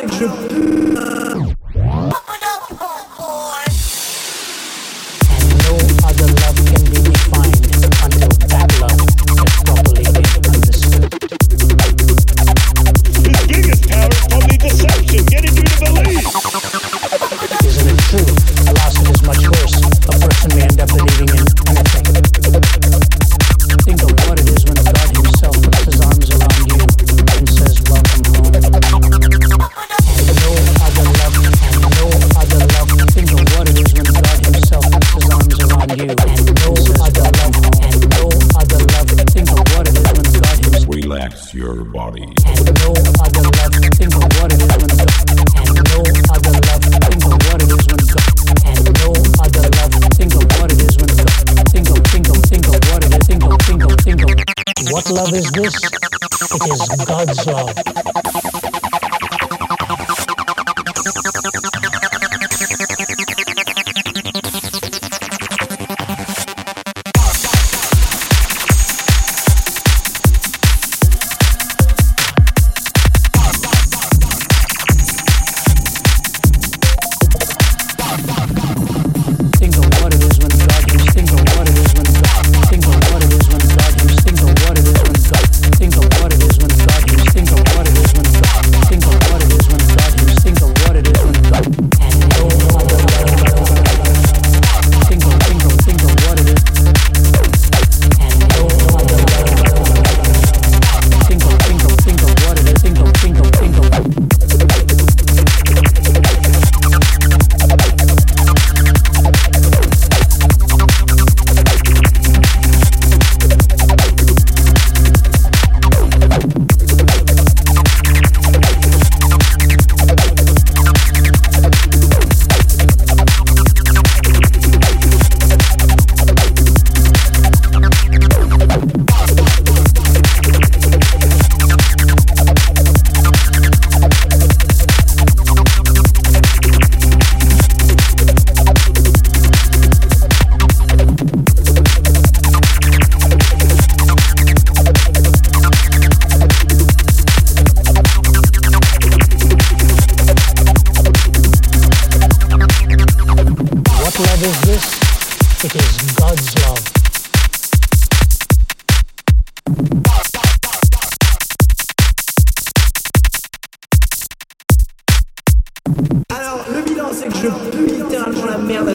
c'est que Relax your body. And no other love. Think of what it is when God. And no other love. Think of what it is when God. And no other love. Think of what it is when God. Think of, think of, think of what it is. Think of, think of, think of. What love is this? It is God's love. Is this? It is God's love. Alors, le bilan, c'est que je pue littéralement la merde.